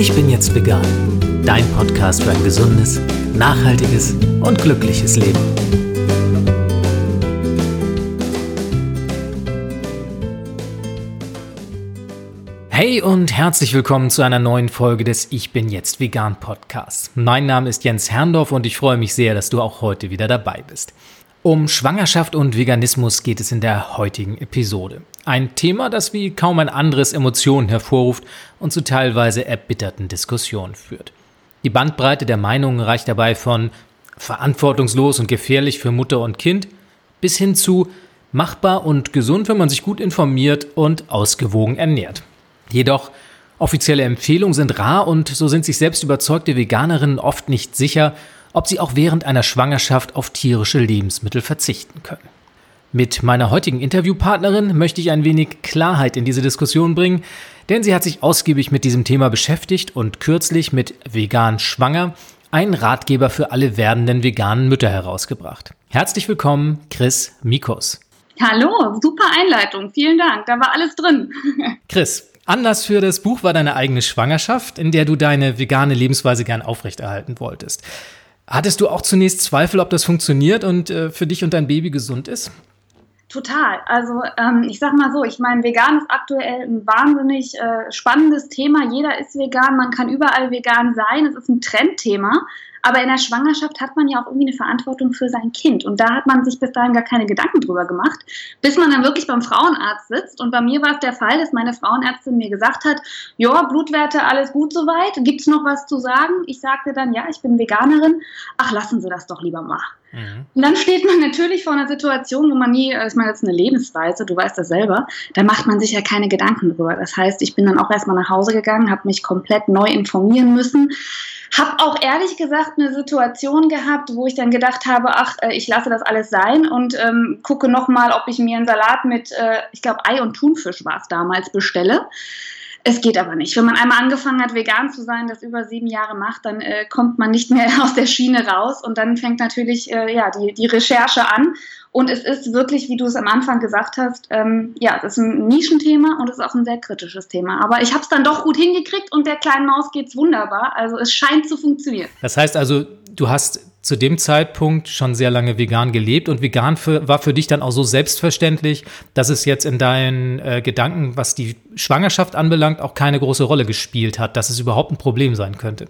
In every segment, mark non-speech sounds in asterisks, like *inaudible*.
Ich bin jetzt vegan. Dein Podcast für ein gesundes, nachhaltiges und glückliches Leben. Hey und herzlich willkommen zu einer neuen Folge des Ich bin jetzt vegan Podcasts. Mein Name ist Jens Herrndorf und ich freue mich sehr, dass du auch heute wieder dabei bist. Um Schwangerschaft und Veganismus geht es in der heutigen Episode. Ein Thema, das wie kaum ein anderes Emotionen hervorruft und zu teilweise erbitterten Diskussionen führt. Die Bandbreite der Meinungen reicht dabei von verantwortungslos und gefährlich für Mutter und Kind bis hin zu machbar und gesund, wenn man sich gut informiert und ausgewogen ernährt. Jedoch offizielle Empfehlungen sind rar und so sind sich selbst überzeugte Veganerinnen oft nicht sicher, ob sie auch während einer Schwangerschaft auf tierische Lebensmittel verzichten können. Mit meiner heutigen Interviewpartnerin möchte ich ein wenig Klarheit in diese Diskussion bringen, denn sie hat sich ausgiebig mit diesem Thema beschäftigt und kürzlich mit Vegan Schwanger einen Ratgeber für alle werdenden veganen Mütter herausgebracht. Herzlich willkommen, Chris Mikos. Hallo, super Einleitung, vielen Dank, da war alles drin. *laughs* Chris, Anlass für das Buch war deine eigene Schwangerschaft, in der du deine vegane Lebensweise gern aufrechterhalten wolltest. Hattest du auch zunächst Zweifel, ob das funktioniert und äh, für dich und dein Baby gesund ist? Total. Also ähm, ich sag mal so, ich meine, vegan ist aktuell ein wahnsinnig äh, spannendes Thema. Jeder ist vegan, man kann überall vegan sein. Es ist ein Trendthema. Aber in der Schwangerschaft hat man ja auch irgendwie eine Verantwortung für sein Kind. Und da hat man sich bis dahin gar keine Gedanken drüber gemacht, bis man dann wirklich beim Frauenarzt sitzt. Und bei mir war es der Fall, dass meine Frauenärztin mir gesagt hat, ja, Blutwerte, alles gut soweit. Gibt es noch was zu sagen? Ich sagte dann, ja, ich bin Veganerin. Ach, lassen Sie das doch lieber mal. Mhm. Und dann steht man natürlich vor einer Situation, wo man nie, äh, ich meine, das ist eine Lebensweise, du weißt das selber, da macht man sich ja keine Gedanken drüber. Das heißt, ich bin dann auch erstmal nach Hause gegangen, habe mich komplett neu informieren müssen habe auch ehrlich gesagt eine Situation gehabt, wo ich dann gedacht habe, ach, äh, ich lasse das alles sein und ähm, gucke nochmal, ob ich mir einen Salat mit, äh, ich glaube, Ei und Thunfisch war es damals, bestelle. Es geht aber nicht. Wenn man einmal angefangen hat, vegan zu sein, das über sieben Jahre macht, dann äh, kommt man nicht mehr *laughs* aus der Schiene raus und dann fängt natürlich äh, ja, die, die Recherche an. Und es ist wirklich, wie du es am Anfang gesagt hast, ähm, ja, es ist ein Nischenthema und es ist auch ein sehr kritisches Thema. Aber ich habe es dann doch gut hingekriegt und der kleinen Maus geht es wunderbar. Also es scheint zu funktionieren. Das heißt also, du hast zu dem Zeitpunkt schon sehr lange vegan gelebt und vegan für, war für dich dann auch so selbstverständlich, dass es jetzt in deinen äh, Gedanken, was die Schwangerschaft anbelangt, auch keine große Rolle gespielt hat, dass es überhaupt ein Problem sein könnte.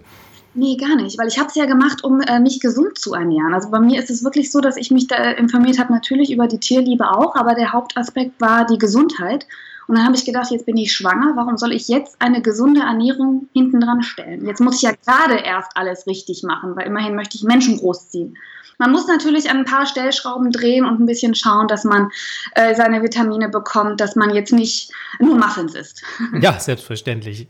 Nee, gar nicht, weil ich habe es ja gemacht, um äh, mich gesund zu ernähren. Also bei mir ist es wirklich so, dass ich mich da informiert habe, natürlich über die Tierliebe auch, aber der Hauptaspekt war die Gesundheit. Und dann habe ich gedacht, jetzt bin ich schwanger, warum soll ich jetzt eine gesunde Ernährung hinten dran stellen? Jetzt muss ich ja gerade erst alles richtig machen, weil immerhin möchte ich Menschen großziehen. Man muss natürlich an ein paar Stellschrauben drehen und ein bisschen schauen, dass man äh, seine Vitamine bekommt, dass man jetzt nicht nur Muffins isst. *laughs* Ja, selbstverständlich.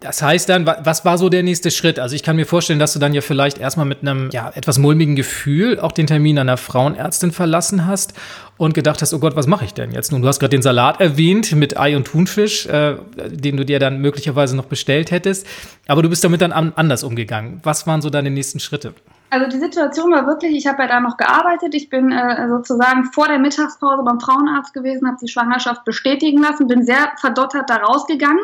Das heißt dann, was war so der nächste Schritt? Also ich kann mir vorstellen, dass du dann ja vielleicht erstmal mit einem ja, etwas mulmigen Gefühl auch den Termin einer Frauenärztin verlassen hast und gedacht hast, oh Gott, was mache ich denn jetzt? Nun, du hast gerade den Salat erwähnt mit Ei und Thunfisch, äh, den du dir dann möglicherweise noch bestellt hättest. Aber du bist damit dann anders umgegangen. Was waren so deine nächsten Schritte? Also die Situation war wirklich, ich habe ja da noch gearbeitet, ich bin äh, sozusagen vor der Mittagspause beim Frauenarzt gewesen, habe die Schwangerschaft bestätigen lassen, bin sehr verdottert da rausgegangen,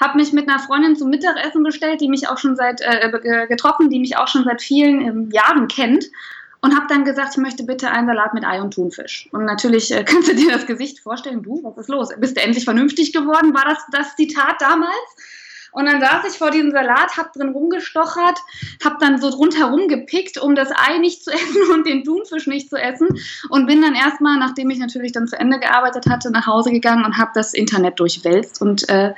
habe mich mit einer Freundin zum Mittagessen bestellt, die mich auch schon seit äh, getroffen, die mich auch schon seit vielen äh, Jahren kennt und habe dann gesagt, ich möchte bitte einen Salat mit Ei und Thunfisch. Und natürlich äh, *laughs* kannst du dir das Gesicht vorstellen, du, was ist los? Bist du endlich vernünftig geworden? War das das Zitat damals? Und dann saß ich vor diesem Salat, hab drin rumgestochert, hab dann so rundherum gepickt, um das Ei nicht zu *laughs* essen und den Thunfisch nicht zu essen. Und bin dann erstmal, nachdem ich natürlich dann zu Ende gearbeitet hatte, nach Hause gegangen und habe das Internet durchwälzt. Und äh,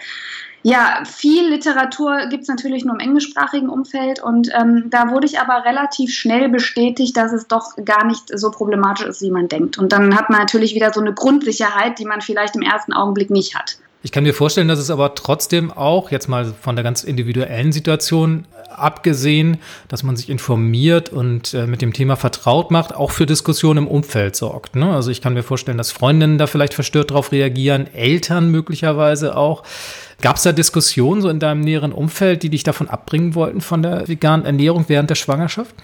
ja, viel Literatur gibt es natürlich nur im englischsprachigen Umfeld und ähm, da wurde ich aber relativ schnell bestätigt, dass es doch gar nicht so problematisch ist, wie man denkt. Und dann hat man natürlich wieder so eine Grundsicherheit, die man vielleicht im ersten Augenblick nicht hat. Ich kann mir vorstellen, dass es aber trotzdem auch, jetzt mal von der ganz individuellen Situation abgesehen, dass man sich informiert und äh, mit dem Thema vertraut macht, auch für Diskussionen im Umfeld sorgt. Ne? Also ich kann mir vorstellen, dass Freundinnen da vielleicht verstört darauf reagieren, Eltern möglicherweise auch. Gab es da Diskussionen so in deinem näheren Umfeld, die dich davon abbringen wollten von der veganen Ernährung während der Schwangerschaft?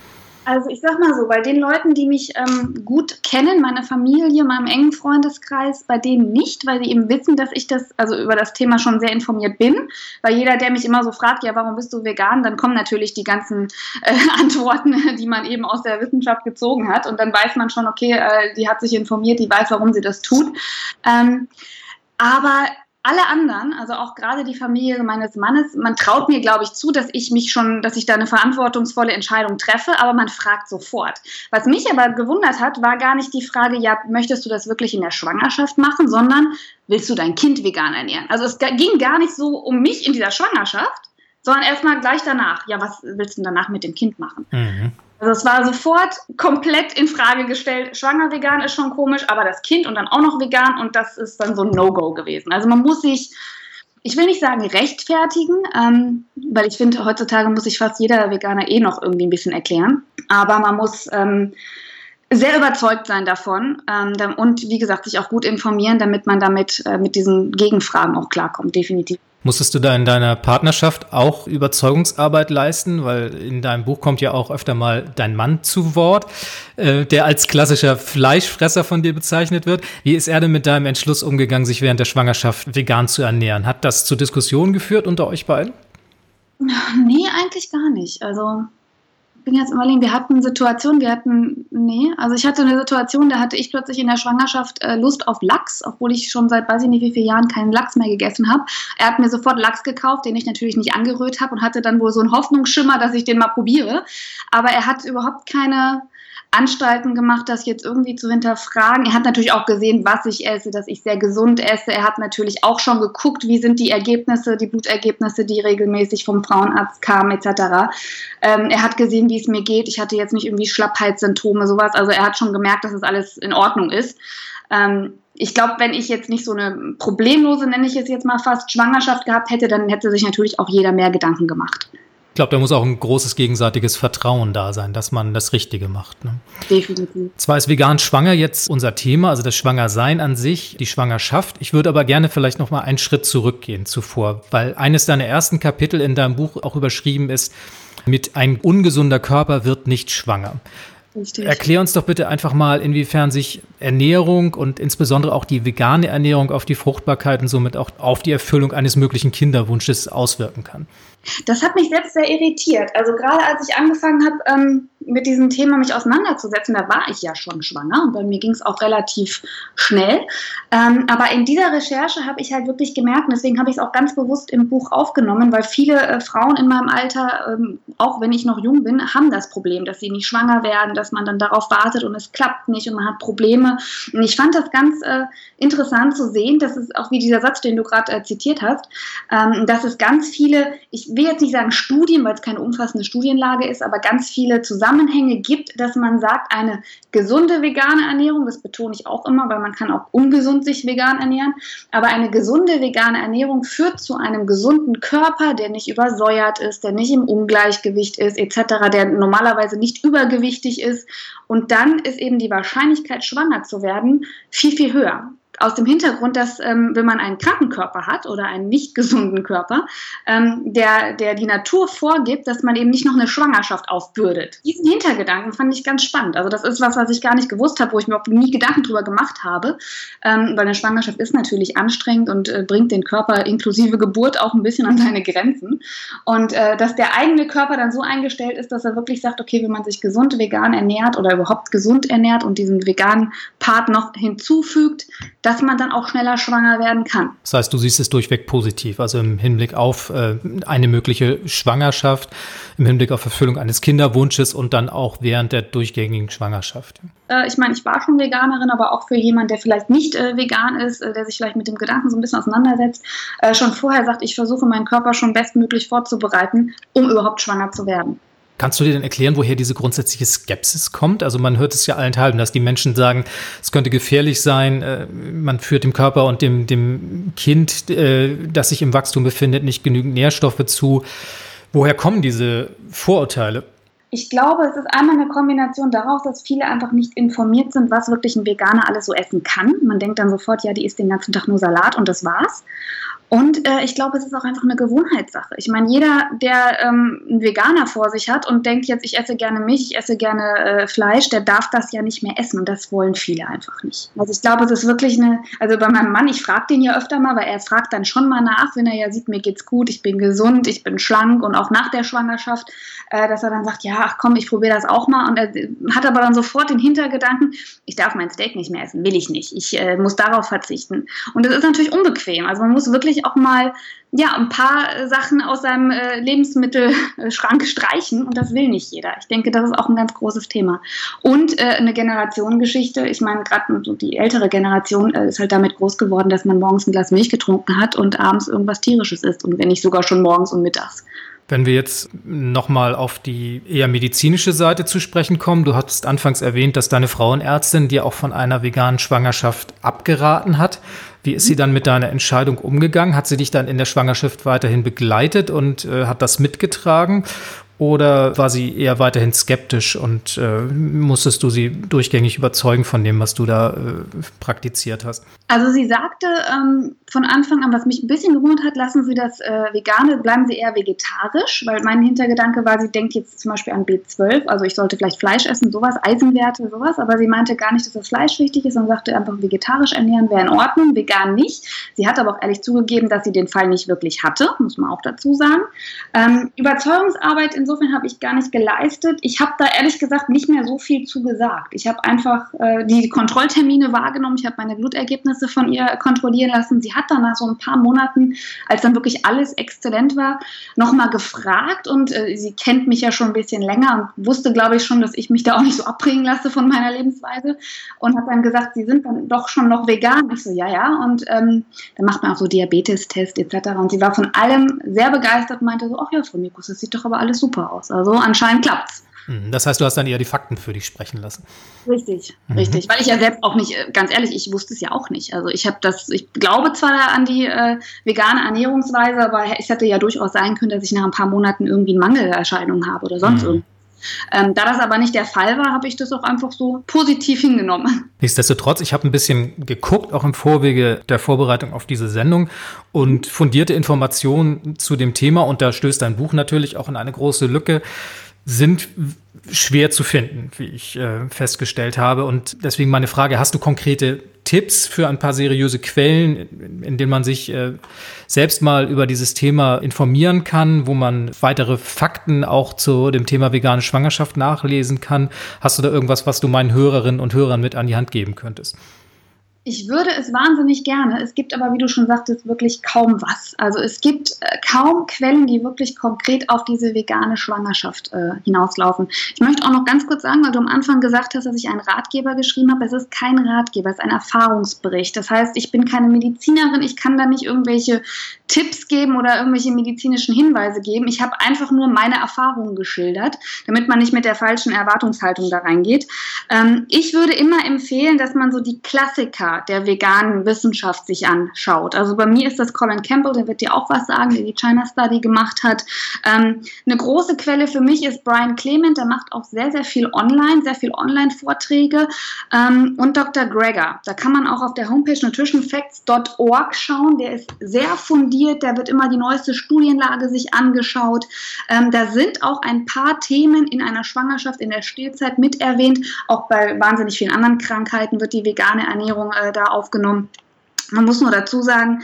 Also ich sag mal so, bei den Leuten, die mich ähm, gut kennen, meine Familie, meinem engen Freundeskreis, bei denen nicht, weil sie eben wissen, dass ich das, also über das Thema schon sehr informiert bin. Weil jeder, der mich immer so fragt, ja, warum bist du vegan, dann kommen natürlich die ganzen äh, *laughs* Antworten, die man eben aus der Wissenschaft gezogen hat. Und dann weiß man schon, okay, äh, die hat sich informiert, die weiß, warum sie das tut. Ähm, aber alle anderen, also auch gerade die Familie meines Mannes, man traut mir, glaube ich, zu, dass ich mich schon, dass ich da eine verantwortungsvolle Entscheidung treffe, aber man fragt sofort. Was mich aber gewundert hat, war gar nicht die Frage, ja, möchtest du das wirklich in der Schwangerschaft machen, sondern willst du dein Kind vegan ernähren? Also es ging gar nicht so um mich in dieser Schwangerschaft, sondern erstmal gleich danach. Ja, was willst du denn danach mit dem Kind machen? Mhm. Also es war sofort komplett in Frage gestellt. Schwanger vegan ist schon komisch, aber das Kind und dann auch noch vegan und das ist dann so ein No-Go gewesen. Also man muss sich, ich will nicht sagen rechtfertigen, ähm, weil ich finde, heutzutage muss sich fast jeder Veganer eh noch irgendwie ein bisschen erklären. Aber man muss ähm, sehr überzeugt sein davon ähm, und wie gesagt sich auch gut informieren, damit man damit äh, mit diesen Gegenfragen auch klarkommt, definitiv. Musstest du da in deiner Partnerschaft auch Überzeugungsarbeit leisten? Weil in deinem Buch kommt ja auch öfter mal dein Mann zu Wort, äh, der als klassischer Fleischfresser von dir bezeichnet wird. Wie ist er denn mit deinem Entschluss umgegangen, sich während der Schwangerschaft vegan zu ernähren? Hat das zu Diskussionen geführt unter euch beiden? Nee, eigentlich gar nicht. Also bin jetzt überlegen, wir hatten Situationen, wir hatten, nee, also ich hatte eine Situation, da hatte ich plötzlich in der Schwangerschaft äh, Lust auf Lachs, obwohl ich schon seit weiß ich nicht wie vielen Jahren keinen Lachs mehr gegessen habe. Er hat mir sofort Lachs gekauft, den ich natürlich nicht angerührt habe und hatte dann wohl so einen Hoffnungsschimmer, dass ich den mal probiere. Aber er hat überhaupt keine Anstalten gemacht, das jetzt irgendwie zu hinterfragen. Er hat natürlich auch gesehen, was ich esse, dass ich sehr gesund esse. Er hat natürlich auch schon geguckt, wie sind die Ergebnisse, die Blutergebnisse, die regelmäßig vom Frauenarzt kamen, etc. Ähm, er hat gesehen, wie es mir geht. Ich hatte jetzt nicht irgendwie Schlappheitssymptome, sowas. Also er hat schon gemerkt, dass es alles in Ordnung ist. Ähm, ich glaube, wenn ich jetzt nicht so eine problemlose, nenne ich es jetzt mal fast, Schwangerschaft gehabt hätte, dann hätte sich natürlich auch jeder mehr Gedanken gemacht. Ich glaube, da muss auch ein großes gegenseitiges Vertrauen da sein, dass man das Richtige macht. Ne? Definitiv. Zwar ist vegan schwanger jetzt unser Thema, also das Schwangersein an sich, die Schwangerschaft. Ich würde aber gerne vielleicht noch mal einen Schritt zurückgehen zuvor, weil eines deiner ersten Kapitel in deinem Buch auch überschrieben ist mit ein ungesunder Körper wird nicht schwanger. Richtig. Erklär uns doch bitte einfach mal, inwiefern sich Ernährung und insbesondere auch die vegane Ernährung auf die Fruchtbarkeit und somit auch auf die Erfüllung eines möglichen Kinderwunsches auswirken kann. Das hat mich selbst sehr irritiert. Also gerade als ich angefangen habe, ähm, mit diesem Thema mich auseinanderzusetzen, da war ich ja schon schwanger und bei mir ging es auch relativ schnell. Ähm, aber in dieser Recherche habe ich halt wirklich gemerkt, und deswegen habe ich es auch ganz bewusst im Buch aufgenommen, weil viele äh, Frauen in meinem Alter, ähm, auch wenn ich noch jung bin, haben das Problem, dass sie nicht schwanger werden, dass man dann darauf wartet und es klappt nicht und man hat Probleme. Und ich fand das ganz äh, interessant zu sehen, dass es auch wie dieser Satz, den du gerade äh, zitiert hast, ähm, dass es ganz viele, ich will jetzt nicht sagen Studien, weil es keine umfassende Studienlage ist, aber ganz viele Zusammenhänge gibt, dass man sagt, eine gesunde vegane Ernährung, das betone ich auch immer, weil man kann auch ungesund sich vegan ernähren, aber eine gesunde vegane Ernährung führt zu einem gesunden Körper, der nicht übersäuert ist, der nicht im Ungleichgewicht ist, etc., der normalerweise nicht übergewichtig ist. Und dann ist eben die Wahrscheinlichkeit, schwanger zu werden, viel, viel höher aus dem Hintergrund, dass ähm, wenn man einen kranken Körper hat oder einen nicht gesunden Körper, ähm, der, der die Natur vorgibt, dass man eben nicht noch eine Schwangerschaft aufbürdet. Diesen Hintergedanken fand ich ganz spannend. Also das ist was, was ich gar nicht gewusst habe, wo ich mir auch nie Gedanken drüber gemacht habe, ähm, weil eine Schwangerschaft ist natürlich anstrengend und äh, bringt den Körper inklusive Geburt auch ein bisschen an seine Grenzen. Und äh, dass der eigene Körper dann so eingestellt ist, dass er wirklich sagt, okay, wenn man sich gesund vegan ernährt oder überhaupt gesund ernährt und diesen veganen Part noch hinzufügt, dass man dann auch schneller schwanger werden kann. Das heißt, du siehst es durchweg positiv, also im Hinblick auf äh, eine mögliche Schwangerschaft, im Hinblick auf Erfüllung eines Kinderwunsches und dann auch während der durchgängigen Schwangerschaft. Äh, ich meine, ich war schon Veganerin, aber auch für jemanden, der vielleicht nicht äh, vegan ist, äh, der sich vielleicht mit dem Gedanken so ein bisschen auseinandersetzt, äh, schon vorher sagt, ich versuche meinen Körper schon bestmöglich vorzubereiten, um überhaupt schwanger zu werden. Kannst du dir denn erklären, woher diese grundsätzliche Skepsis kommt? Also man hört es ja allenthalben, dass die Menschen sagen, es könnte gefährlich sein, äh, man führt dem Körper und dem, dem Kind, äh, das sich im Wachstum befindet, nicht genügend Nährstoffe zu. Woher kommen diese Vorurteile? Ich glaube, es ist einmal eine Kombination daraus, dass viele einfach nicht informiert sind, was wirklich ein Veganer alles so essen kann. Man denkt dann sofort, ja, die isst den ganzen Tag nur Salat und das war's. Und äh, ich glaube, es ist auch einfach eine Gewohnheitssache. Ich meine, jeder, der ähm, einen Veganer vor sich hat und denkt jetzt, ich esse gerne Milch, ich esse gerne äh, Fleisch, der darf das ja nicht mehr essen. Und das wollen viele einfach nicht. Also ich glaube, es ist wirklich eine, also bei meinem Mann, ich frage den ja öfter mal, weil er fragt dann schon mal nach, wenn er ja sieht, mir geht's gut, ich bin gesund, ich bin schlank und auch nach der Schwangerschaft, äh, dass er dann sagt, ja, ach komm, ich probiere das auch mal. Und er hat aber dann sofort den Hintergedanken, ich darf mein Steak nicht mehr essen, will ich nicht. Ich äh, muss darauf verzichten. Und das ist natürlich unbequem. Also man muss wirklich auch mal ja, ein paar Sachen aus seinem äh, Lebensmittelschrank streichen und das will nicht jeder. Ich denke, das ist auch ein ganz großes Thema. Und äh, eine Generationengeschichte, ich meine, gerade so die ältere Generation äh, ist halt damit groß geworden, dass man morgens ein Glas Milch getrunken hat und abends irgendwas Tierisches isst und wenn nicht sogar schon morgens und mittags. Wenn wir jetzt nochmal auf die eher medizinische Seite zu sprechen kommen, du hattest anfangs erwähnt, dass deine Frauenärztin dir auch von einer veganen Schwangerschaft abgeraten hat. Wie ist sie dann mit deiner Entscheidung umgegangen? Hat sie dich dann in der Schwangerschaft weiterhin begleitet und äh, hat das mitgetragen? Oder war sie eher weiterhin skeptisch und äh, musstest du sie durchgängig überzeugen von dem, was du da äh, praktiziert hast? Also sie sagte ähm, von Anfang an, was mich ein bisschen gewundert hat, lassen Sie das äh, Vegane, bleiben Sie eher vegetarisch, weil mein Hintergedanke war, sie denkt jetzt zum Beispiel an B12, also ich sollte vielleicht Fleisch essen, sowas, Eisenwerte, sowas, aber sie meinte gar nicht, dass das Fleisch wichtig ist und sagte einfach, vegetarisch ernähren wäre in Ordnung, vegan nicht. Sie hat aber auch ehrlich zugegeben, dass sie den Fall nicht wirklich hatte, muss man auch dazu sagen. Ähm, Überzeugungsarbeit in insofern habe ich gar nicht geleistet. Ich habe da ehrlich gesagt nicht mehr so viel zu gesagt. Ich habe einfach äh, die Kontrolltermine wahrgenommen. Ich habe meine Blutergebnisse von ihr kontrollieren lassen. Sie hat dann nach so ein paar Monaten, als dann wirklich alles exzellent war, nochmal gefragt und äh, sie kennt mich ja schon ein bisschen länger und wusste, glaube ich, schon, dass ich mich da auch nicht so abbringen lasse von meiner Lebensweise und hat dann gesagt, sie sind dann doch schon noch vegan. Ich so, ja, ja. Und ähm, dann macht man auch so Diabetestest etc. Und sie war von allem sehr begeistert und meinte so, ach ja, Frau Mikus, das sieht doch aber alles super aus. Also anscheinend klappt's. Mhm. Das heißt, du hast dann eher die Fakten für dich sprechen lassen. Richtig, mhm. richtig. Weil ich ja selbst auch nicht, äh, ganz ehrlich, ich wusste es ja auch nicht. Also ich habe das, ich glaube zwar an die äh, vegane Ernährungsweise, aber es hätte ja durchaus sein können, dass ich nach ein paar Monaten irgendwie Mangelerscheinungen habe oder sonst mhm. irgendwas. Ähm, da das aber nicht der Fall war, habe ich das auch einfach so positiv hingenommen. *laughs* Nichtsdestotrotz, ich habe ein bisschen geguckt, auch im Vorwege der Vorbereitung auf diese Sendung und fundierte Informationen zu dem Thema und da stößt dein Buch natürlich auch in eine große Lücke sind schwer zu finden, wie ich äh, festgestellt habe. Und deswegen meine Frage, hast du konkrete Tipps für ein paar seriöse Quellen, in, in denen man sich äh, selbst mal über dieses Thema informieren kann, wo man weitere Fakten auch zu dem Thema vegane Schwangerschaft nachlesen kann? Hast du da irgendwas, was du meinen Hörerinnen und Hörern mit an die Hand geben könntest? Ich würde es wahnsinnig gerne. Es gibt aber, wie du schon sagtest, wirklich kaum was. Also es gibt äh, kaum Quellen, die wirklich konkret auf diese vegane Schwangerschaft äh, hinauslaufen. Ich möchte auch noch ganz kurz sagen, weil du am Anfang gesagt hast, dass ich einen Ratgeber geschrieben habe. Es ist kein Ratgeber, es ist ein Erfahrungsbericht. Das heißt, ich bin keine Medizinerin, ich kann da nicht irgendwelche Tipps geben oder irgendwelche medizinischen Hinweise geben. Ich habe einfach nur meine Erfahrungen geschildert, damit man nicht mit der falschen Erwartungshaltung da reingeht. Ähm, ich würde immer empfehlen, dass man so die Klassiker der veganen Wissenschaft sich anschaut. Also bei mir ist das Colin Campbell, der wird dir auch was sagen, der die China Study gemacht hat. Ähm, eine große Quelle für mich ist Brian Clement, der macht auch sehr, sehr viel online, sehr viel Online-Vorträge ähm, und Dr. Greger. Da kann man auch auf der Homepage nutritionfacts.org schauen. Der ist sehr fundiert, der wird immer die neueste Studienlage sich angeschaut. Ähm, da sind auch ein paar Themen in einer Schwangerschaft, in der Stillzeit mit erwähnt. Auch bei wahnsinnig vielen anderen Krankheiten wird die vegane Ernährung äh, da aufgenommen. Man muss nur dazu sagen,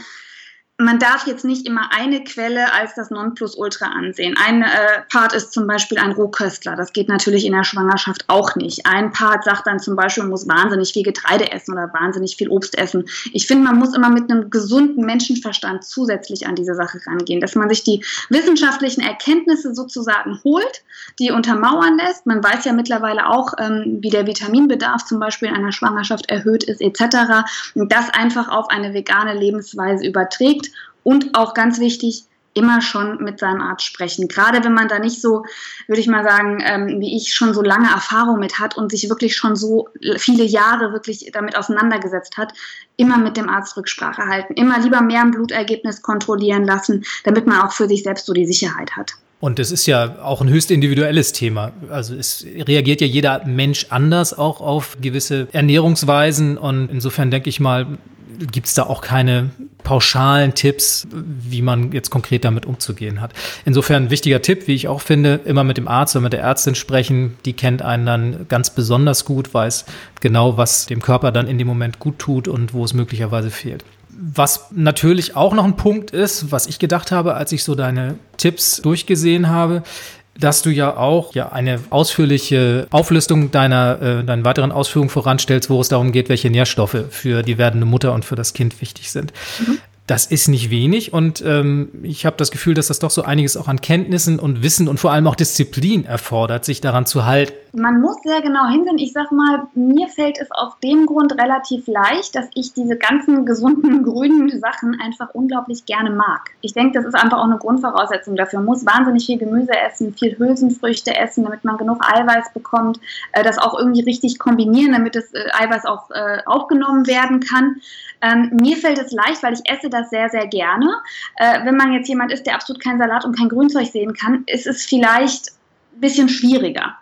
man darf jetzt nicht immer eine Quelle als das Nonplusultra ansehen. Ein äh, Part ist zum Beispiel ein Rohköstler. Das geht natürlich in der Schwangerschaft auch nicht. Ein Part sagt dann zum Beispiel, man muss wahnsinnig viel Getreide essen oder wahnsinnig viel Obst essen. Ich finde, man muss immer mit einem gesunden Menschenverstand zusätzlich an diese Sache rangehen, dass man sich die wissenschaftlichen Erkenntnisse sozusagen holt, die untermauern lässt. Man weiß ja mittlerweile auch, ähm, wie der Vitaminbedarf zum Beispiel in einer Schwangerschaft erhöht ist etc. Und das einfach auf eine vegane Lebensweise überträgt und auch ganz wichtig, immer schon mit seinem Arzt sprechen. Gerade wenn man da nicht so, würde ich mal sagen, ähm, wie ich schon so lange Erfahrung mit hat und sich wirklich schon so viele Jahre wirklich damit auseinandergesetzt hat, immer mit dem Arzt Rücksprache halten. Immer lieber mehr ein Blutergebnis kontrollieren lassen, damit man auch für sich selbst so die Sicherheit hat. Und es ist ja auch ein höchst individuelles Thema. Also es reagiert ja jeder Mensch anders auch auf gewisse Ernährungsweisen. Und insofern denke ich mal, gibt es da auch keine pauschalen Tipps, wie man jetzt konkret damit umzugehen hat. Insofern ein wichtiger Tipp, wie ich auch finde, immer mit dem Arzt oder mit der Ärztin sprechen. Die kennt einen dann ganz besonders gut, weiß genau, was dem Körper dann in dem Moment gut tut und wo es möglicherweise fehlt. Was natürlich auch noch ein Punkt ist, was ich gedacht habe, als ich so deine Tipps durchgesehen habe, dass du ja auch ja eine ausführliche Auflistung deiner äh, deinen weiteren Ausführungen voranstellst, wo es darum geht, welche Nährstoffe für die werdende Mutter und für das Kind wichtig sind. Mhm. Das ist nicht wenig und ähm, ich habe das Gefühl, dass das doch so einiges auch an Kenntnissen und Wissen und vor allem auch Disziplin erfordert, sich daran zu halten. Man muss sehr genau hinsehen. Ich sag mal, mir fällt es aus dem Grund relativ leicht, dass ich diese ganzen gesunden *laughs* grünen Sachen einfach unglaublich gerne mag. Ich denke, das ist einfach auch eine Grundvoraussetzung dafür. Man muss wahnsinnig viel Gemüse essen, viel Hülsenfrüchte essen, damit man genug Eiweiß bekommt, äh, das auch irgendwie richtig kombinieren, damit das äh, Eiweiß auch äh, aufgenommen werden kann. Ähm, mir fällt es leicht, weil ich esse das sehr, sehr gerne. Äh, wenn man jetzt jemand ist, der absolut kein Salat und kein Grünzeug sehen kann, ist es vielleicht ein bisschen schwieriger.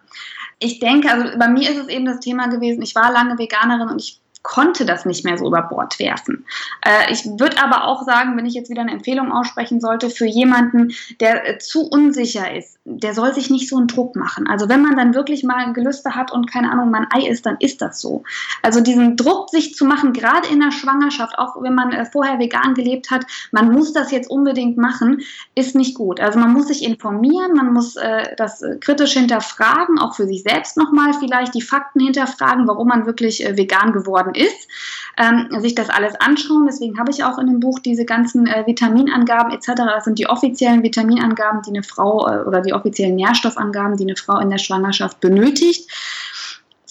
Ich denke, also bei mir ist es eben das Thema gewesen, ich war lange Veganerin und ich konnte das nicht mehr so über Bord werfen. Äh, ich würde aber auch sagen, wenn ich jetzt wieder eine Empfehlung aussprechen sollte, für jemanden, der äh, zu unsicher ist, der soll sich nicht so einen Druck machen. Also wenn man dann wirklich mal Gelüste hat und keine Ahnung, man Ei isst, dann ist das so. Also diesen Druck sich zu machen, gerade in der Schwangerschaft, auch wenn man äh, vorher vegan gelebt hat, man muss das jetzt unbedingt machen, ist nicht gut. Also man muss sich informieren, man muss äh, das äh, kritisch hinterfragen, auch für sich selbst nochmal vielleicht die Fakten hinterfragen, warum man wirklich äh, vegan geworden ist, ähm, sich das alles anschauen. Deswegen habe ich auch in dem Buch diese ganzen äh, Vitaminangaben etc. Das sind die offiziellen Vitaminangaben, die eine Frau äh, oder die offiziellen Nährstoffangaben, die eine Frau in der Schwangerschaft benötigt.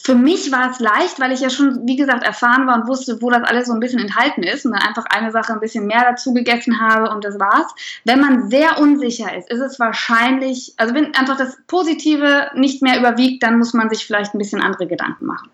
Für mich war es leicht, weil ich ja schon, wie gesagt, erfahren war und wusste, wo das alles so ein bisschen enthalten ist und dann einfach eine Sache ein bisschen mehr dazu gegessen habe und das war's. Wenn man sehr unsicher ist, ist es wahrscheinlich, also wenn einfach das Positive nicht mehr überwiegt, dann muss man sich vielleicht ein bisschen andere Gedanken machen.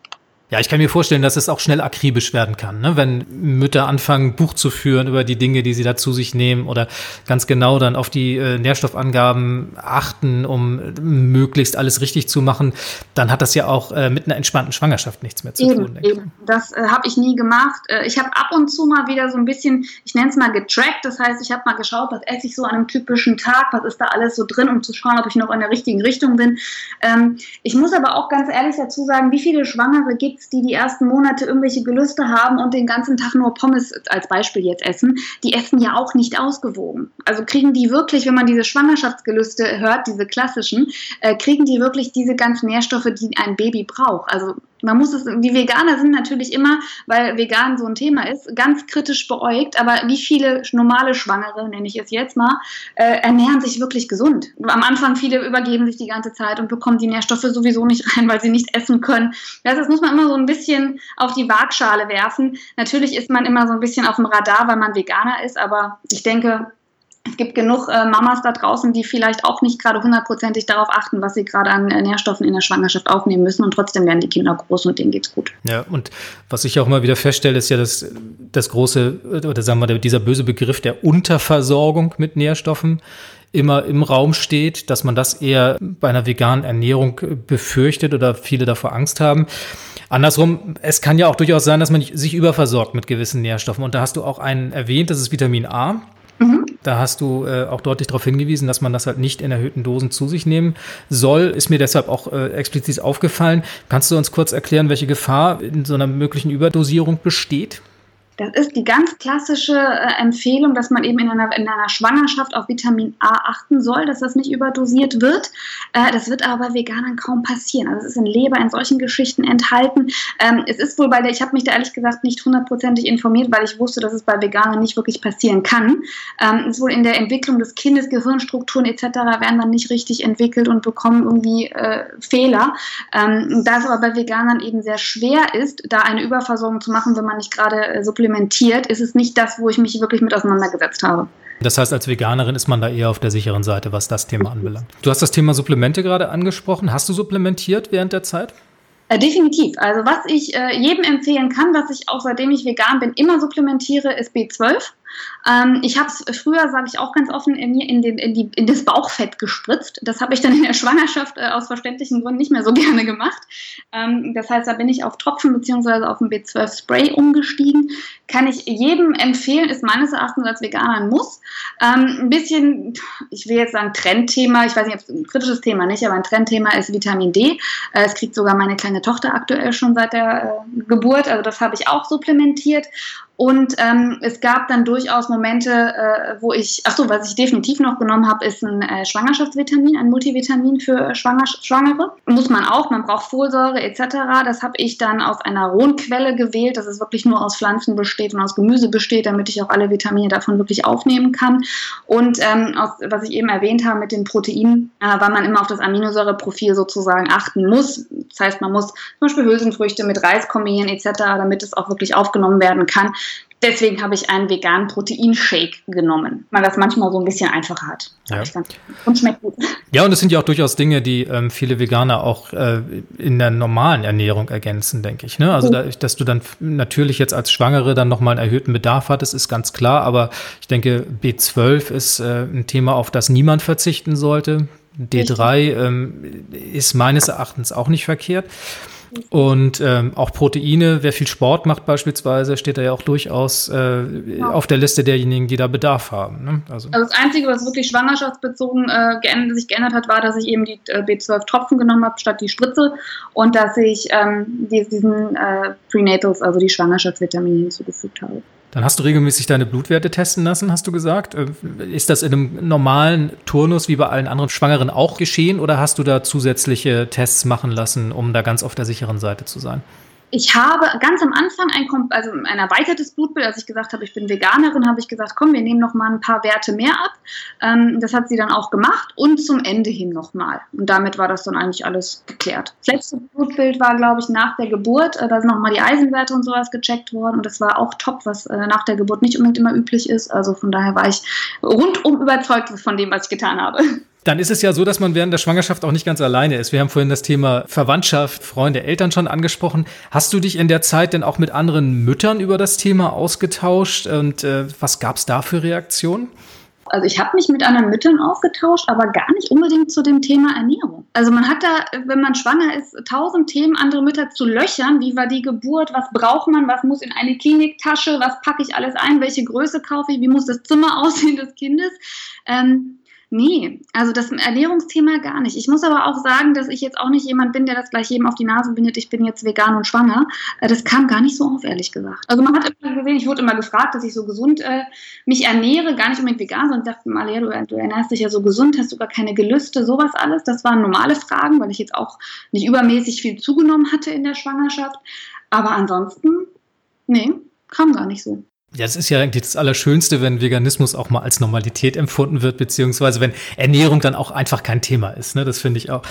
Ja, ich kann mir vorstellen, dass es auch schnell akribisch werden kann, ne? wenn Mütter anfangen, Buch zu führen über die Dinge, die sie da zu sich nehmen oder ganz genau dann auf die äh, Nährstoffangaben achten, um möglichst alles richtig zu machen, dann hat das ja auch äh, mit einer entspannten Schwangerschaft nichts mehr zu eben, tun. Eben. Das äh, habe ich nie gemacht. Äh, ich habe ab und zu mal wieder so ein bisschen, ich nenne es mal getrackt, das heißt, ich habe mal geschaut, was esse ich so an einem typischen Tag, was ist da alles so drin, um zu schauen, ob ich noch in der richtigen Richtung bin. Ähm, ich muss aber auch ganz ehrlich dazu sagen, wie viele Schwangere gibt Kids, die die ersten Monate irgendwelche Gelüste haben und den ganzen Tag nur Pommes als Beispiel jetzt essen, die essen ja auch nicht ausgewogen. Also kriegen die wirklich, wenn man diese Schwangerschaftsgelüste hört, diese klassischen, äh, kriegen die wirklich diese ganzen Nährstoffe, die ein Baby braucht. Also man muss es, die Veganer sind natürlich immer, weil vegan so ein Thema ist, ganz kritisch beäugt, aber wie viele normale Schwangere, nenne ich es jetzt mal, äh, ernähren sich wirklich gesund. Am Anfang viele übergeben sich die ganze Zeit und bekommen die Nährstoffe sowieso nicht rein, weil sie nicht essen können. Das, das muss man immer so ein bisschen auf die Waagschale werfen. Natürlich ist man immer so ein bisschen auf dem Radar, weil man Veganer ist, aber ich denke, es gibt genug äh, Mamas da draußen, die vielleicht auch nicht gerade hundertprozentig darauf achten, was sie gerade an äh, Nährstoffen in der Schwangerschaft aufnehmen müssen und trotzdem werden die Kinder groß und denen geht's gut. Ja, und was ich auch immer wieder feststelle, ist ja, dass das große, oder sagen wir, dieser böse Begriff der Unterversorgung mit Nährstoffen immer im Raum steht, dass man das eher bei einer veganen Ernährung befürchtet oder viele davor Angst haben. Andersrum, es kann ja auch durchaus sein, dass man sich überversorgt mit gewissen Nährstoffen. Und da hast du auch einen erwähnt, das ist Vitamin A. Mhm. Da hast du äh, auch deutlich darauf hingewiesen, dass man das halt nicht in erhöhten Dosen zu sich nehmen soll. Ist mir deshalb auch äh, explizit aufgefallen. Kannst du uns kurz erklären, welche Gefahr in so einer möglichen Überdosierung besteht? Das ist die ganz klassische äh, Empfehlung, dass man eben in einer, in einer Schwangerschaft auf Vitamin A achten soll, dass das nicht überdosiert wird. Äh, das wird aber Veganern kaum passieren. Also es ist in Leber in solchen Geschichten enthalten. Ähm, es ist wohl bei der, ich habe mich da ehrlich gesagt nicht hundertprozentig informiert, weil ich wusste, dass es bei Veganern nicht wirklich passieren kann. Ähm, es ist wohl in der Entwicklung des Kindes, Gehirnstrukturen etc. werden dann nicht richtig entwickelt und bekommen irgendwie äh, Fehler. Ähm, da es aber bei Veganern eben sehr schwer ist, da eine Überversorgung zu machen, wenn man nicht gerade äh, supplementiert implementiert, ist es nicht das, wo ich mich wirklich mit auseinandergesetzt habe. Das heißt, als Veganerin ist man da eher auf der sicheren Seite, was das Thema anbelangt. Du hast das Thema Supplemente gerade angesprochen. Hast du supplementiert während der Zeit? Äh, definitiv. Also was ich äh, jedem empfehlen kann, was ich auch seitdem ich vegan bin immer supplementiere, ist B12. Ähm, ich habe es früher, sage ich auch ganz offen, in, in, den, in, die, in, das Bauchfett gespritzt. Das habe ich dann in der *laughs* Schwangerschaft äh, aus verständlichen Gründen nicht mehr so *laughs* gerne gemacht. Ähm, das heißt, da bin ich auf Tropfen bzw. auf ein B12-Spray umgestiegen. Kann ich jedem empfehlen, ist meines Erachtens als Veganer ein Muss. Ähm, ein bisschen, ich will jetzt sagen Trendthema, ich weiß nicht, ob es ein kritisches Thema nicht, aber ein Trendthema ist Vitamin D. Äh, es kriegt sogar meine kleine Tochter aktuell schon seit der äh, Geburt, also das habe ich auch supplementiert. Und ähm, es gab dann durchaus Momente, äh, wo ich, ach so, was ich definitiv noch genommen habe, ist ein äh, Schwangerschaftsvitamin, ein Multivitamin für Schwanger Schwangere. Muss man auch, man braucht Folsäure etc. Das habe ich dann aus einer rohen Quelle gewählt, dass es wirklich nur aus Pflanzen besteht und aus Gemüse besteht, damit ich auch alle Vitamine davon wirklich aufnehmen kann. Und ähm, aus, was ich eben erwähnt habe mit den Proteinen, äh, weil man immer auf das Aminosäureprofil sozusagen achten muss. Das heißt, man muss zum Beispiel Hülsenfrüchte mit Reis kombinieren etc., damit es auch wirklich aufgenommen werden kann. Deswegen habe ich einen veganen Proteinshake genommen, weil das manchmal so ein bisschen einfacher hat. Ja. Und schmeckt gut. *laughs* Ja, und es sind ja auch durchaus Dinge, die ähm, viele Veganer auch äh, in der normalen Ernährung ergänzen, denke ich. Ne? Also, da, dass du dann natürlich jetzt als Schwangere dann nochmal einen erhöhten Bedarf hattest, ist ganz klar. Aber ich denke, B12 ist äh, ein Thema, auf das niemand verzichten sollte. D3 ähm, ist meines Erachtens auch nicht verkehrt. Und ähm, auch Proteine, wer viel Sport macht beispielsweise, steht da ja auch durchaus äh, ja. auf der Liste derjenigen, die da Bedarf haben. Ne? Also. also. das Einzige, was wirklich schwangerschaftsbezogen äh, geändert, sich geändert hat, war, dass ich eben die äh, B12-Tropfen genommen habe statt die Spritze und dass ich ähm, diesen äh, Prenatals, also die Schwangerschaftsvitamine hinzugefügt habe. Dann hast du regelmäßig deine Blutwerte testen lassen, hast du gesagt. Äh, ist das in einem normalen Turnus wie bei allen anderen Schwangeren auch geschehen oder hast du da zusätzliche Tests machen lassen, um da ganz auf der sicheren Seite zu sein? Ich habe ganz am Anfang ein, also ein erweitertes Blutbild, als ich gesagt habe, ich bin Veganerin, habe ich gesagt, komm, wir nehmen noch mal ein paar Werte mehr ab. Ähm, das hat sie dann auch gemacht und zum Ende hin noch mal. Und damit war das dann eigentlich alles geklärt. Das letzte Blutbild war, glaube ich, nach der Geburt. Äh, da sind noch mal die Eisenwerte und sowas gecheckt worden und das war auch top, was äh, nach der Geburt nicht unbedingt immer üblich ist. Also von daher war ich rundum überzeugt von dem, was ich getan habe. Dann ist es ja so, dass man während der Schwangerschaft auch nicht ganz alleine ist. Wir haben vorhin das Thema Verwandtschaft, Freunde, Eltern schon angesprochen. Hast du dich in der Zeit denn auch mit anderen Müttern über das Thema ausgetauscht und äh, was gab es da für Reaktionen? Also ich habe mich mit anderen Müttern ausgetauscht, aber gar nicht unbedingt zu dem Thema Ernährung. Also man hat da, wenn man schwanger ist, tausend Themen, andere Mütter zu löchern. Wie war die Geburt? Was braucht man? Was muss in eine Kliniktasche? Was packe ich alles ein? Welche Größe kaufe ich? Wie muss das Zimmer *laughs* aussehen des Kindes? Ähm, Nee, also das Ernährungsthema gar nicht. Ich muss aber auch sagen, dass ich jetzt auch nicht jemand bin, der das gleich jedem auf die Nase bindet, ich bin jetzt vegan und schwanger. Äh, das kam gar nicht so auf, ehrlich gesagt. Also man hat immer gesehen, ich wurde immer gefragt, dass ich so gesund äh, mich ernähre, gar nicht unbedingt vegan, sondern dachte mal, ja, du, du ernährst dich ja so gesund, hast sogar keine Gelüste, sowas alles. Das waren normale Fragen, weil ich jetzt auch nicht übermäßig viel zugenommen hatte in der Schwangerschaft. Aber ansonsten, nee, kam gar nicht so. Ja, das ist ja eigentlich das Allerschönste, wenn Veganismus auch mal als Normalität empfunden wird, beziehungsweise wenn Ernährung dann auch einfach kein Thema ist. Ne? Das finde ich auch.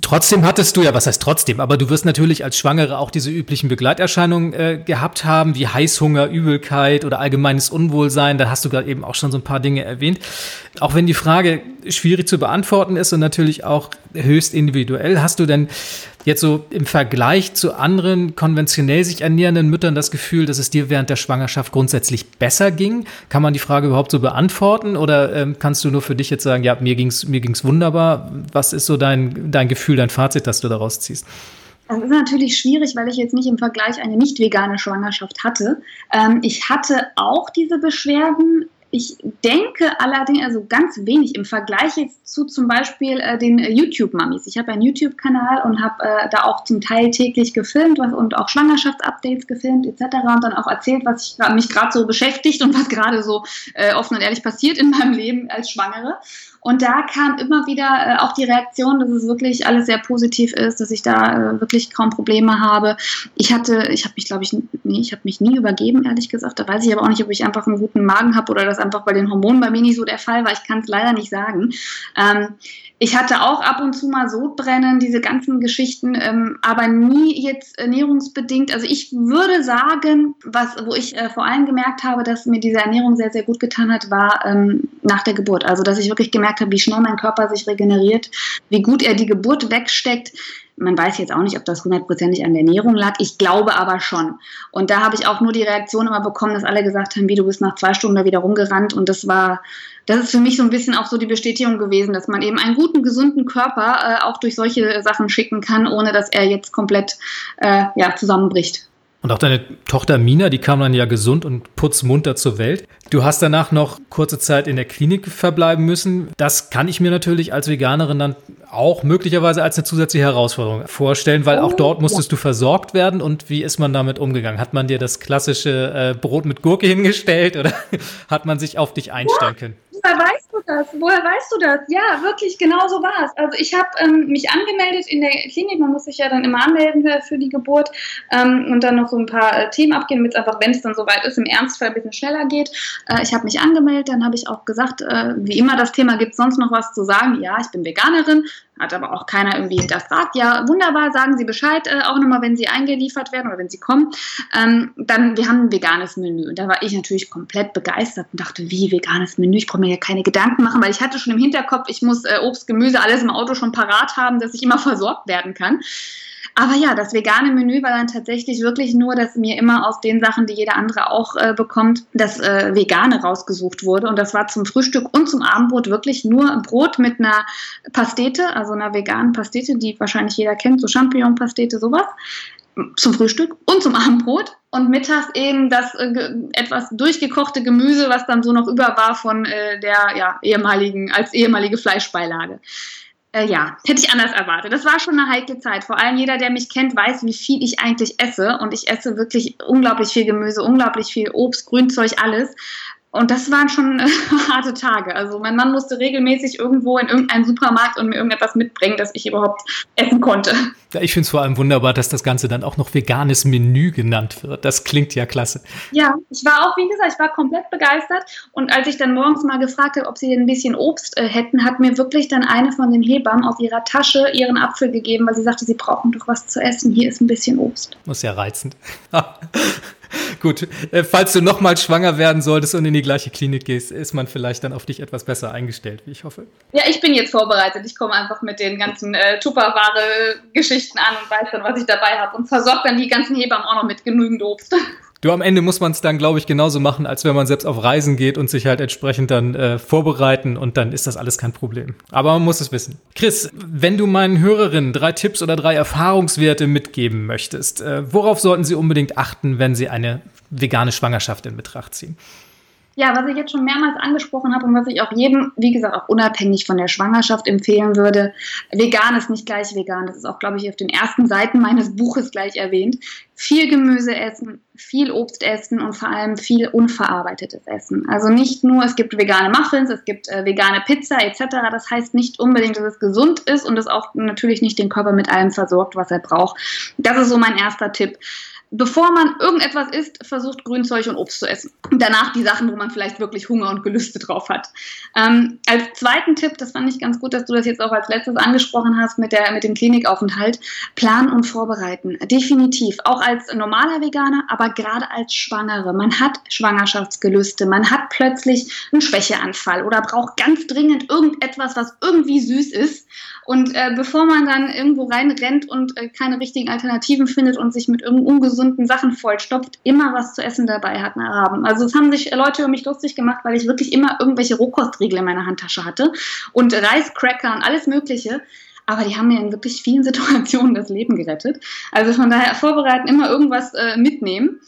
Trotzdem hattest du ja, was heißt trotzdem, aber du wirst natürlich als Schwangere auch diese üblichen Begleiterscheinungen äh, gehabt haben, wie Heißhunger, Übelkeit oder allgemeines Unwohlsein. Da hast du gerade eben auch schon so ein paar Dinge erwähnt. Auch wenn die Frage schwierig zu beantworten ist und natürlich auch höchst individuell, hast du denn jetzt so im Vergleich zu anderen konventionell sich ernährenden Müttern das Gefühl, dass es dir während der Schwangerschaft grundsätzlich besser ging? Kann man die Frage überhaupt so beantworten oder ähm, kannst du nur für dich jetzt sagen, ja, mir ging's mir ging's wunderbar? Was ist so dein dein Gefühl, dein Fazit, das du daraus ziehst? Das ist natürlich schwierig, weil ich jetzt nicht im Vergleich eine nicht vegane Schwangerschaft hatte. Ähm, ich hatte auch diese Beschwerden, ich denke allerdings, also ganz wenig im Vergleich jetzt zu zum Beispiel äh, den äh, YouTube-Mamis. Ich habe einen YouTube-Kanal und habe äh, da auch zum Teil täglich gefilmt was, und auch Schwangerschaftsupdates gefilmt etc. und dann auch erzählt, was ich, mich gerade so beschäftigt und was gerade so äh, offen und ehrlich passiert in meinem Leben als Schwangere. Und da kam immer wieder äh, auch die Reaktion, dass es wirklich alles sehr positiv ist, dass ich da äh, wirklich kaum Probleme habe. Ich hatte, ich habe mich, glaube ich, nee, ich habe mich nie übergeben, ehrlich gesagt. Da weiß ich aber auch nicht, ob ich einfach einen guten Magen habe oder das einfach bei den Hormonen bei mir nicht so der Fall war. Ich kann es leider nicht sagen. Ähm, ich hatte auch ab und zu mal Sodbrennen, diese ganzen Geschichten, ähm, aber nie jetzt ernährungsbedingt. Also ich würde sagen, was, wo ich äh, vor allem gemerkt habe, dass mir diese Ernährung sehr, sehr gut getan hat, war ähm, nach der Geburt. Also dass ich wirklich gemerkt merke, wie schnell mein Körper sich regeneriert, wie gut er die Geburt wegsteckt. Man weiß jetzt auch nicht, ob das hundertprozentig an der Ernährung lag. Ich glaube aber schon. Und da habe ich auch nur die Reaktion immer bekommen, dass alle gesagt haben, wie du bist nach zwei Stunden da wieder rumgerannt. Und das war, das ist für mich so ein bisschen auch so die Bestätigung gewesen, dass man eben einen guten, gesunden Körper äh, auch durch solche Sachen schicken kann, ohne dass er jetzt komplett äh, ja, zusammenbricht. Und auch deine Tochter Mina, die kam dann ja gesund und putzmunter zur Welt. Du hast danach noch kurze Zeit in der Klinik verbleiben müssen. Das kann ich mir natürlich als Veganerin dann auch möglicherweise als eine zusätzliche Herausforderung vorstellen, weil auch dort musstest du versorgt werden. Und wie ist man damit umgegangen? Hat man dir das klassische äh, Brot mit Gurke hingestellt oder *laughs* hat man sich auf dich einstellen können? Woher weißt du das? Woher weißt du das? Ja, wirklich, genau so war es. Also ich habe ähm, mich angemeldet in der Klinik, man muss sich ja dann immer anmelden für die Geburt ähm, und dann noch so ein paar äh, Themen abgehen, damit es einfach, wenn es dann soweit ist, im Ernstfall ein bisschen schneller geht. Äh, ich habe mich angemeldet, dann habe ich auch gesagt, äh, wie immer das Thema, gibt es sonst noch was zu sagen? Ja, ich bin Veganerin, hat aber auch keiner irgendwie hinterfragt. Ja, wunderbar, sagen Sie Bescheid, äh, auch nochmal, wenn Sie eingeliefert werden oder wenn Sie kommen. Ähm, dann, wir haben ein veganes Menü. Und da war ich natürlich komplett begeistert und dachte, wie veganes Menü? Ich brauche mir ja keine Gedanken machen, weil ich hatte schon im Hinterkopf, ich muss äh, Obst, Gemüse, alles im Auto schon parat haben, dass ich immer versorgt werden kann. Aber ja, das vegane Menü war dann tatsächlich wirklich nur, dass mir immer aus den Sachen, die jeder andere auch äh, bekommt, das äh, Vegane rausgesucht wurde. Und das war zum Frühstück und zum Abendbrot wirklich nur Brot mit einer Pastete, also einer veganen Pastete, die wahrscheinlich jeder kennt, so Champignon-Pastete, sowas zum Frühstück und zum Abendbrot und mittags eben das äh, etwas durchgekochte Gemüse, was dann so noch über war von äh, der ja, ehemaligen, als ehemalige Fleischbeilage äh, ja, hätte ich anders erwartet. Das war schon eine heikle Zeit. Vor allem jeder, der mich kennt, weiß, wie viel ich eigentlich esse. Und ich esse wirklich unglaublich viel Gemüse, unglaublich viel Obst, Grünzeug, alles. Und das waren schon äh, *laughs* harte Tage. Also mein Mann musste regelmäßig irgendwo in irgendeinen Supermarkt und mir irgendetwas mitbringen, dass ich überhaupt essen konnte. Ja, ich finde es vor allem wunderbar, dass das Ganze dann auch noch veganes Menü genannt wird. Das klingt ja klasse. Ja, ich war auch, wie gesagt, ich war komplett begeistert. Und als ich dann morgens mal gefragt habe, ob sie denn ein bisschen Obst äh, hätten, hat mir wirklich dann eine von den Hebammen aus ihrer Tasche ihren Apfel gegeben, weil sie sagte, sie brauchen doch was zu essen. Hier ist ein bisschen Obst. Muss ja reizend. *laughs* Gut, äh, falls du nochmal schwanger werden solltest und in die gleiche Klinik gehst, ist man vielleicht dann auf dich etwas besser eingestellt, wie ich hoffe. Ja, ich bin jetzt vorbereitet. Ich komme einfach mit den ganzen äh, Tupperware-Geschichten an und weiß dann, was ich dabei habe und versorge dann die ganzen Hebammen auch noch mit genügend Obst. Du, am Ende muss man es dann, glaube ich, genauso machen, als wenn man selbst auf Reisen geht und sich halt entsprechend dann äh, vorbereiten und dann ist das alles kein Problem. Aber man muss es wissen. Chris, wenn du meinen Hörerinnen drei Tipps oder drei Erfahrungswerte mitgeben möchtest, äh, worauf sollten sie unbedingt achten, wenn sie eine vegane Schwangerschaft in Betracht ziehen? Ja, was ich jetzt schon mehrmals angesprochen habe und was ich auch jedem, wie gesagt, auch unabhängig von der Schwangerschaft empfehlen würde, vegan ist nicht gleich vegan. Das ist auch, glaube ich, auf den ersten Seiten meines Buches gleich erwähnt. Viel Gemüse essen, viel Obst essen und vor allem viel unverarbeitetes Essen. Also nicht nur, es gibt vegane Muffins, es gibt äh, vegane Pizza etc. Das heißt nicht unbedingt, dass es gesund ist und es auch natürlich nicht den Körper mit allem versorgt, was er braucht. Das ist so mein erster Tipp bevor man irgendetwas isst, versucht Grünzeug und Obst zu essen. Danach die Sachen, wo man vielleicht wirklich Hunger und Gelüste drauf hat. Ähm, als zweiten Tipp, das fand ich ganz gut, dass du das jetzt auch als letztes angesprochen hast mit, der, mit dem Klinikaufenthalt, planen und vorbereiten. Definitiv. Auch als normaler Veganer, aber gerade als Schwangere. Man hat Schwangerschaftsgelüste, man hat plötzlich einen Schwächeanfall oder braucht ganz dringend irgendetwas, was irgendwie süß ist. Und äh, bevor man dann irgendwo reinrennt und äh, keine richtigen Alternativen findet und sich mit irgendeinem ungesunden Sachen vollstopft, immer was zu essen dabei hat, haben. Also es haben sich Leute über mich lustig gemacht, weil ich wirklich immer irgendwelche Rohkostriegel in meiner Handtasche hatte und Reiscracker und alles Mögliche. Aber die haben mir in wirklich vielen *laughs* Situationen das Leben gerettet. Also von daher vorbereiten, immer irgendwas äh, mitnehmen.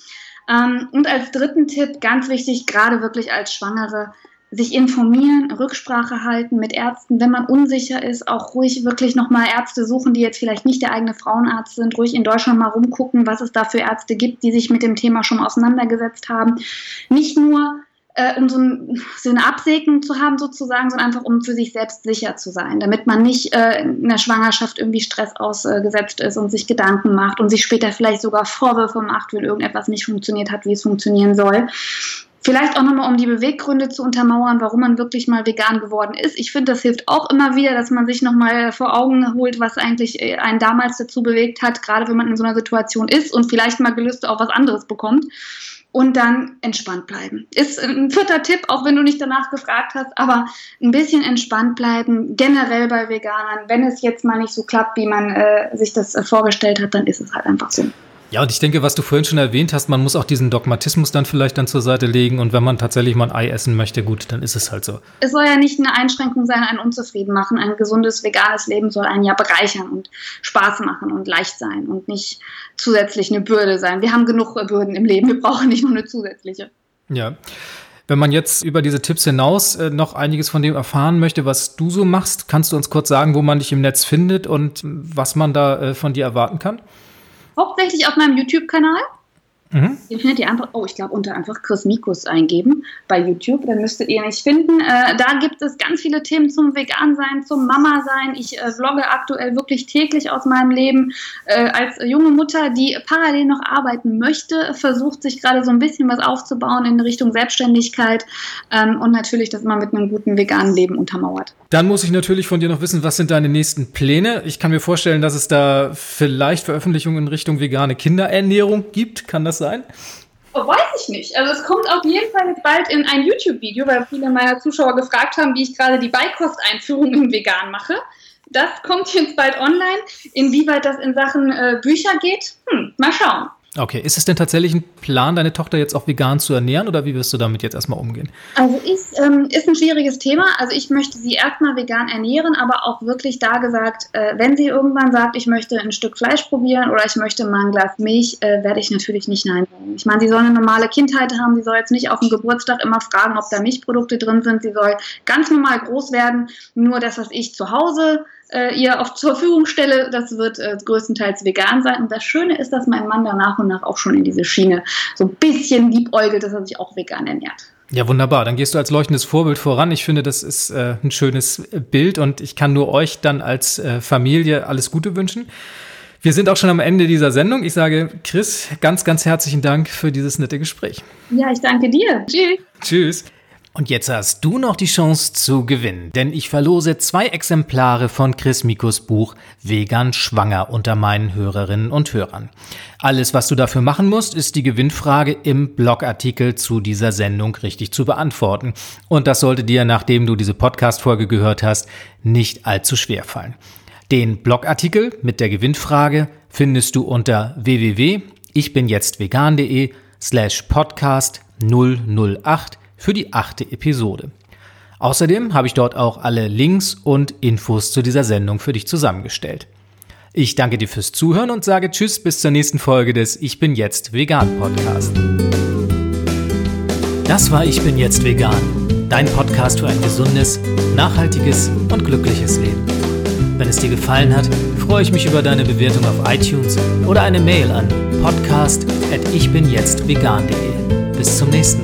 Ähm, und als dritten Tipp, ganz wichtig, gerade wirklich als Schwangere, sich informieren, Rücksprache halten mit Ärzten, wenn man unsicher ist, auch ruhig wirklich nochmal Ärzte suchen, die jetzt vielleicht nicht der eigene Frauenarzt sind, ruhig in Deutschland mal rumgucken, was es da für Ärzte gibt, die sich mit dem Thema schon auseinandergesetzt haben. Nicht nur äh, um so, ein, so, eine Absegnung zu haben sozusagen, sondern einfach um für sich selbst sicher zu sein, damit man nicht äh, in der Schwangerschaft irgendwie Stress ausgesetzt ist und sich Gedanken macht und sich später vielleicht sogar Vorwürfe macht, wenn irgendetwas nicht funktioniert hat, wie es funktionieren soll. Vielleicht auch nochmal, um die Beweggründe zu untermauern, warum man wirklich mal vegan geworden ist. Ich finde, das hilft auch immer wieder, dass man sich nochmal vor Augen holt, was eigentlich äh, einen damals dazu bewegt hat, gerade wenn man in so einer Situation ist und vielleicht mal Gelüste auf was anderes bekommt. und dann entspannt bleiben. Ist ein vierter Tipp, auch wenn du nicht danach gefragt hast, aber ein bisschen entspannt bleiben, generell bei Veganern. Wenn es jetzt mal nicht so klappt, wie man äh, sich das äh, vorgestellt hat, dann ist es halt einfach so. Ja, und ich denke, was du vorhin schon erwähnt hast, man muss auch diesen Dogmatismus dann vielleicht dann zur Seite legen und wenn man tatsächlich mal ein Ei essen möchte, gut, dann ist es halt so. Es soll ja nicht eine Einschränkung sein, einen unzufrieden machen. Ein gesundes, veganes Leben soll einen ja bereichern und Spaß machen und leicht sein und nicht zusätzlich eine Bürde sein. Wir haben genug Bürden im Leben, wir brauchen nicht noch eine zusätzliche. Ja. Wenn man jetzt über diese Tipps hinaus äh, noch einiges von dem erfahren möchte, was du so machst, kannst du uns kurz sagen, wo man dich im Netz findet und was man da äh, von dir erwarten kann? Hauptsächlich auf meinem YouTube-Kanal. Mhm. Den findet ihr einfach, oh, ich glaube, unter einfach Chris Mikus eingeben bei YouTube, dann müsstet ihr mich finden. Äh, da gibt es ganz viele Themen zum Vegan-Sein, zum Mama-Sein. Ich äh, vlogge aktuell wirklich täglich aus meinem Leben. Äh, als junge Mutter, die parallel noch arbeiten möchte, versucht sich gerade so ein bisschen was aufzubauen in Richtung Selbstständigkeit ähm, und natürlich das immer mit einem guten veganen Leben untermauert. Dann muss ich natürlich von dir noch wissen, was sind deine nächsten Pläne? Ich kann mir vorstellen, dass es da vielleicht Veröffentlichungen in Richtung vegane Kinderernährung gibt. Kann das sein? Oh, weiß ich nicht. Also es kommt auf jeden Fall jetzt bald in ein YouTube-Video, weil viele meiner Zuschauer gefragt haben, wie ich gerade die Beikosteinführung im Vegan mache. Das kommt jetzt bald online. Inwieweit das in Sachen äh, Bücher geht, hm, mal schauen. Okay, ist es denn tatsächlich ein Plan, deine Tochter jetzt auch vegan zu ernähren oder wie wirst du damit jetzt erstmal umgehen? Also ist, ähm, ist ein schwieriges Thema. Also ich möchte sie erstmal vegan ernähren, aber auch wirklich da gesagt, äh, wenn sie irgendwann sagt, ich möchte ein Stück Fleisch probieren oder ich möchte mal ein Glas Milch, äh, werde ich natürlich nicht nein sagen. Ich meine, sie soll eine normale Kindheit haben, sie soll jetzt nicht auf dem Geburtstag immer fragen, ob da Milchprodukte drin sind. Sie soll ganz normal groß werden. Nur das, was ich zu Hause äh, ihr auf zur Verfügung stelle, das wird äh, größtenteils vegan sein. Und das Schöne ist, dass mein Mann da nach und nach auch schon in diese Schiene so ein bisschen liebäugelt, dass er sich auch vegan ernährt. Ja, wunderbar. Dann gehst du als leuchtendes Vorbild voran. Ich finde, das ist äh, ein schönes Bild und ich kann nur euch dann als äh, Familie alles Gute wünschen. Wir sind auch schon am Ende dieser Sendung. Ich sage Chris, ganz, ganz herzlichen Dank für dieses nette Gespräch. Ja, ich danke dir. Tschüss. Tschüss. Und jetzt hast du noch die Chance zu gewinnen, denn ich verlose zwei Exemplare von Chris Mikos Buch Vegan Schwanger unter meinen Hörerinnen und Hörern. Alles, was du dafür machen musst, ist die Gewinnfrage im Blogartikel zu dieser Sendung richtig zu beantworten. Und das sollte dir, nachdem du diese Podcast-Folge gehört hast, nicht allzu schwer fallen. Den Blogartikel mit der Gewinnfrage findest du unter www.ichbinjetztvegan.de slash podcast 008 für die achte Episode. Außerdem habe ich dort auch alle Links und Infos zu dieser Sendung für dich zusammengestellt. Ich danke dir fürs Zuhören und sage Tschüss bis zur nächsten Folge des Ich bin jetzt vegan Podcast. Das war Ich bin jetzt vegan, dein Podcast für ein gesundes, nachhaltiges und glückliches Leben. Wenn es dir gefallen hat, freue ich mich über deine Bewertung auf iTunes oder eine Mail an podcast@ichbinjetztvegan.de. Bis zum nächsten Mal.